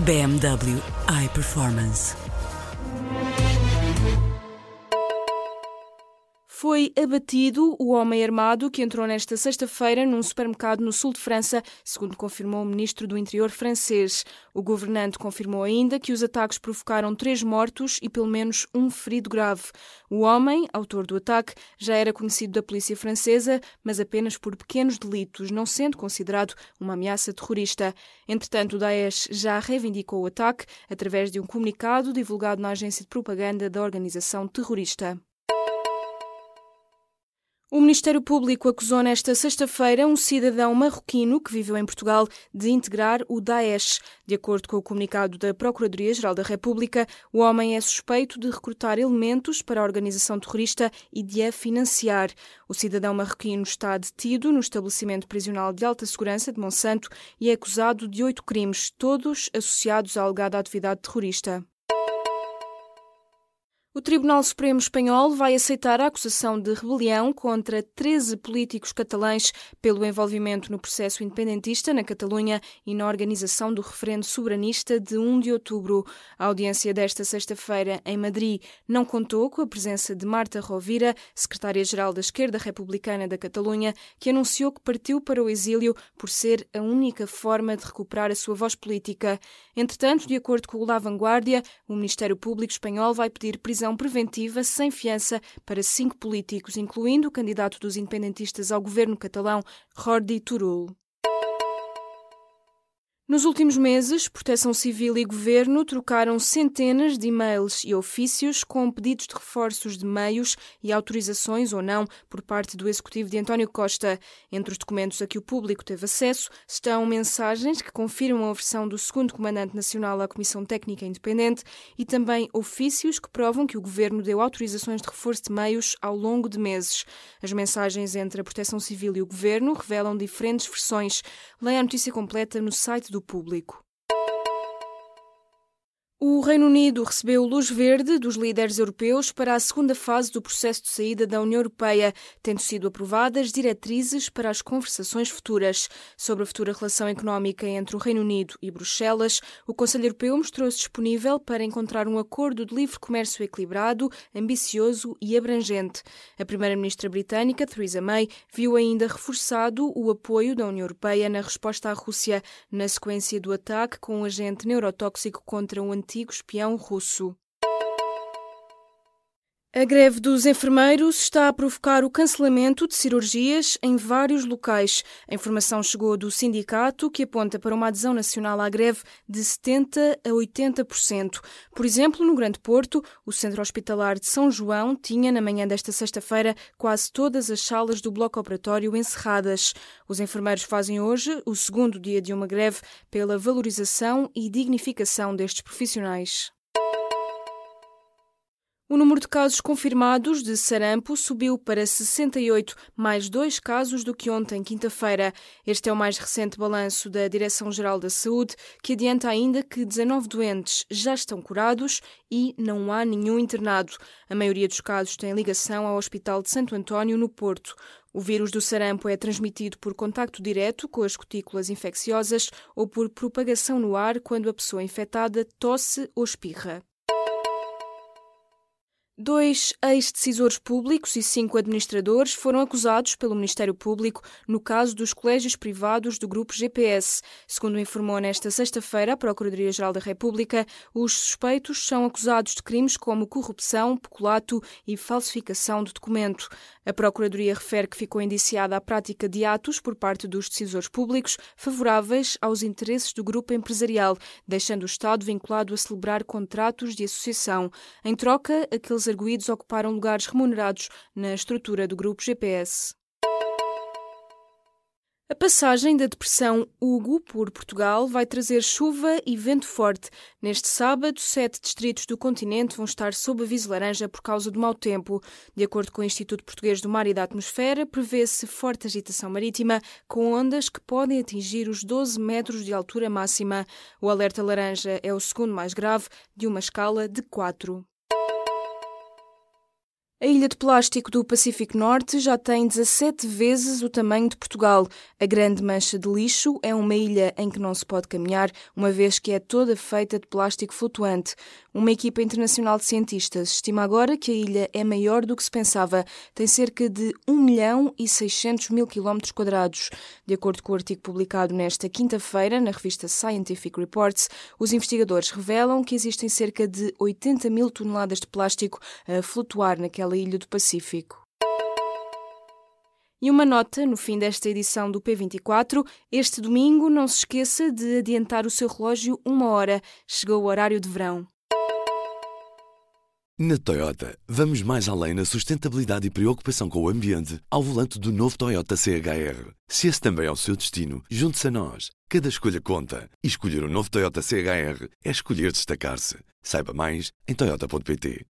BMW iPerformance. Foi abatido o homem armado que entrou nesta sexta-feira num supermercado no sul de França, segundo confirmou o ministro do Interior francês. O governante confirmou ainda que os ataques provocaram três mortos e pelo menos um ferido grave. O homem, autor do ataque, já era conhecido da polícia francesa, mas apenas por pequenos delitos, não sendo considerado uma ameaça terrorista. Entretanto, o Daesh já reivindicou o ataque através de um comunicado divulgado na agência de propaganda da organização terrorista. O Ministério Público acusou nesta sexta-feira um cidadão marroquino que viveu em Portugal de integrar o Daesh. De acordo com o comunicado da Procuradoria-Geral da República, o homem é suspeito de recrutar elementos para a organização terrorista e de a financiar. O cidadão marroquino está detido no estabelecimento prisional de alta segurança de Monsanto e é acusado de oito crimes, todos associados à alegada atividade terrorista. O Tribunal Supremo Espanhol vai aceitar a acusação de rebelião contra 13 políticos catalães pelo envolvimento no processo independentista na Catalunha e na organização do referendo soberanista de 1 de outubro. A audiência desta sexta-feira em Madrid não contou com a presença de Marta Rovira, secretária-geral da Esquerda Republicana da Catalunha, que anunciou que partiu para o exílio por ser a única forma de recuperar a sua voz política. Entretanto, de acordo com o La Vanguardia, o Ministério Público Espanhol vai pedir prisão prisão preventiva sem fiança para cinco políticos, incluindo o candidato dos independentistas ao governo catalão, Jordi Turul. Nos últimos meses, Proteção Civil e Governo trocaram centenas de e-mails e ofícios com pedidos de reforços de meios e autorizações ou não por parte do Executivo de António Costa. Entre os documentos a que o público teve acesso estão mensagens que confirmam a versão do segundo Comandante Nacional à Comissão Técnica Independente e também ofícios que provam que o Governo deu autorizações de reforço de meios ao longo de meses. As mensagens entre a Proteção Civil e o Governo revelam diferentes versões. Leia a notícia completa no site do público. O Reino Unido recebeu luz verde dos líderes europeus para a segunda fase do processo de saída da União Europeia, tendo sido aprovadas diretrizes para as conversações futuras. Sobre a futura relação económica entre o Reino Unido e Bruxelas, o Conselho Europeu mostrou-se disponível para encontrar um acordo de livre comércio equilibrado, ambicioso e abrangente. A primeira-ministra britânica, Theresa May, viu ainda reforçado o apoio da União Europeia na resposta à Rússia, na sequência do ataque com um agente neurotóxico contra um antigo antigo espião russo. A greve dos enfermeiros está a provocar o cancelamento de cirurgias em vários locais. A informação chegou do sindicato, que aponta para uma adesão nacional à greve de 70% a 80%. Por exemplo, no Grande Porto, o Centro Hospitalar de São João tinha, na manhã desta sexta-feira, quase todas as salas do bloco operatório encerradas. Os enfermeiros fazem hoje o segundo dia de uma greve pela valorização e dignificação destes profissionais. O número de casos confirmados de sarampo subiu para 68, mais dois casos do que ontem, quinta-feira. Este é o mais recente balanço da Direção-Geral da Saúde, que adianta ainda que 19 doentes já estão curados e não há nenhum internado. A maioria dos casos tem ligação ao Hospital de Santo António, no Porto. O vírus do sarampo é transmitido por contacto direto com as cutículas infecciosas ou por propagação no ar quando a pessoa infectada tosse ou espirra. Dois ex-decisores públicos e cinco administradores foram acusados pelo Ministério Público no caso dos colégios privados do Grupo GPS. Segundo informou nesta sexta-feira a Procuradoria-Geral da República, os suspeitos são acusados de crimes como corrupção, peculato e falsificação de documento. A Procuradoria refere que ficou indiciada a prática de atos por parte dos decisores públicos favoráveis aos interesses do grupo empresarial, deixando o Estado vinculado a celebrar contratos de associação. Em troca, aqueles os arguídos ocuparam lugares remunerados na estrutura do grupo GPS. A passagem da depressão Hugo por Portugal vai trazer chuva e vento forte. Neste sábado, sete distritos do continente vão estar sob aviso laranja por causa do mau tempo. De acordo com o Instituto Português do Mar e da Atmosfera, prevê-se forte agitação marítima, com ondas que podem atingir os 12 metros de altura máxima. O alerta laranja é o segundo mais grave, de uma escala de 4. A ilha de plástico do Pacífico Norte já tem 17 vezes o tamanho de Portugal. A Grande Mancha de Lixo é uma ilha em que não se pode caminhar, uma vez que é toda feita de plástico flutuante. Uma equipa internacional de cientistas estima agora que a ilha é maior do que se pensava. Tem cerca de 1 milhão e 600 mil quilómetros quadrados. De acordo com o artigo publicado nesta quinta-feira na revista Scientific Reports, os investigadores revelam que existem cerca de 80 mil toneladas de plástico a flutuar naquela ilha do Pacífico. E uma nota no fim desta edição do P24: este domingo não se esqueça de adiantar o seu relógio uma hora. Chegou o horário de verão. Na Toyota, vamos mais além na sustentabilidade e preocupação com o ambiente ao volante do novo Toyota CHR. Se esse também é o seu destino, junte-se a nós. Cada escolha conta. E escolher o um novo Toyota CHR é escolher destacar-se. Saiba mais em Toyota.pt.